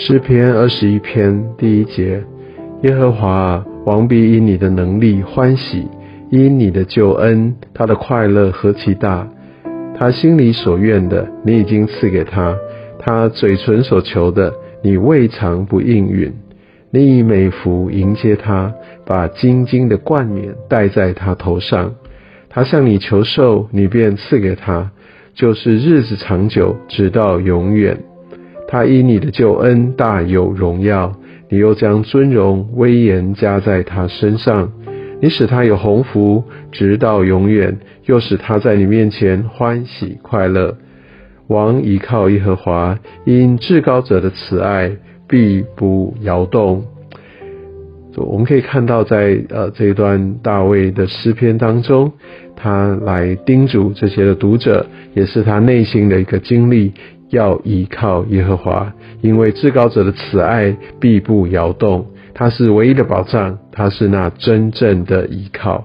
诗篇二十一篇第一节：耶和华啊王必因你的能力欢喜，因你的救恩，他的快乐何其大！他心里所愿的，你已经赐给他；他嘴唇所求的，你未尝不应允。你以美福迎接他，把金金的冠冕戴在他头上。他向你求寿，你便赐给他，就是日子长久，直到永远。他因你的救恩大有荣耀，你又将尊荣威严加在他身上，你使他有鸿福，直到永远，又使他在你面前欢喜快乐。王倚靠耶和华，因至高者的慈爱必不摇动。我们可以看到，在呃这一段大卫的诗篇当中，他来叮嘱这些的读者，也是他内心的一个经历。要依靠耶和华，因为至高者的慈爱必不摇动，他是唯一的保障，他是那真正的依靠。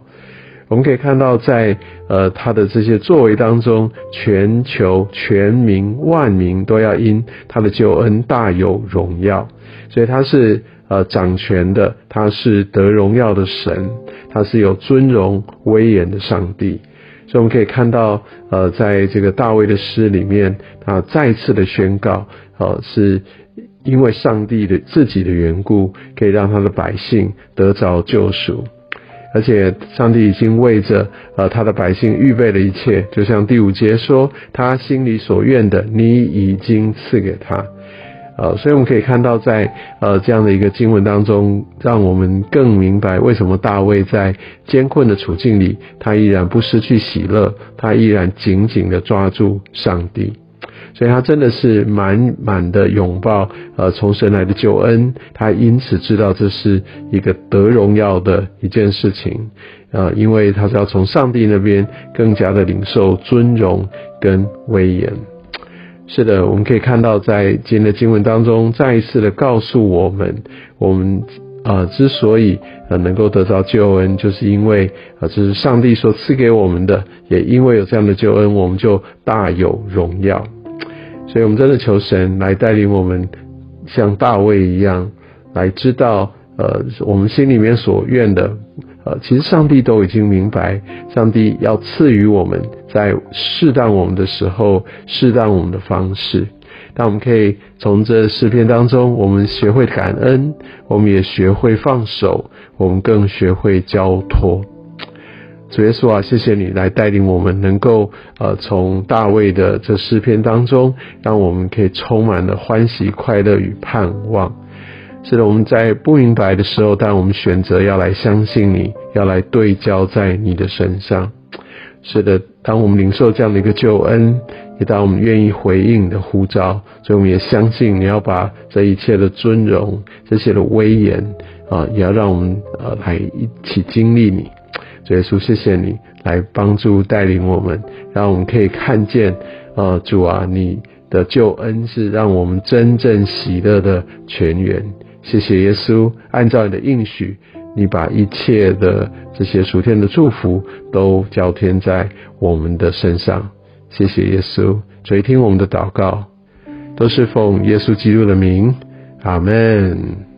我们可以看到，在呃他的这些作为当中，全球全民万民都要因他的救恩大有荣耀，所以他是呃掌权的，他是得荣耀的神，他是有尊荣威严的上帝。所以我们可以看到，呃，在这个大卫的诗里面，他再次的宣告，呃，是因为上帝的自己的缘故，可以让他的百姓得着救赎，而且上帝已经为着呃他的百姓预备了一切，就像第五节说，他心里所愿的，你已经赐给他。呃，所以我们可以看到，在呃这样的一个经文当中，让我们更明白为什么大卫在艰困的处境里，他依然不失去喜乐，他依然紧紧的抓住上帝，所以他真的是满满的拥抱呃从神来的救恩，他因此知道这是一个得荣耀的一件事情，呃，因为他是要从上帝那边更加的领受尊荣跟威严。是的，我们可以看到，在今天的经文当中，再一次的告诉我们，我们啊之所以呃能够得到救恩，就是因为啊这是上帝所赐给我们的，也因为有这样的救恩，我们就大有荣耀。所以，我们真的求神来带领我们，像大卫一样，来知道呃我们心里面所愿的。呃，其实上帝都已经明白，上帝要赐予我们在适当我们的时候，适当我们的方式。但我们可以从这诗篇当中，我们学会感恩，我们也学会放手，我们更学会交托。主耶稣啊，谢谢你来带领我们，能够呃从大卫的这诗篇当中，让我们可以充满了欢喜、快乐与盼望。是的，我们在不明白的时候，但我们选择要来相信你，要来对焦在你的身上。是的，当我们领受这样的一个救恩，也当我们愿意回应你的呼召，所以我们也相信你要把这一切的尊荣、这些的威严啊，也要让我们呃来一起经历你。主耶稣，谢谢你来帮助带领我们，让我们可以看见呃主啊，你的救恩是让我们真正喜乐的泉源。谢谢耶稣，按照你的应许，你把一切的这些属天的祝福都交添在我们的身上。谢谢耶稣，垂听我们的祷告，都是奉耶稣基督的名，阿门。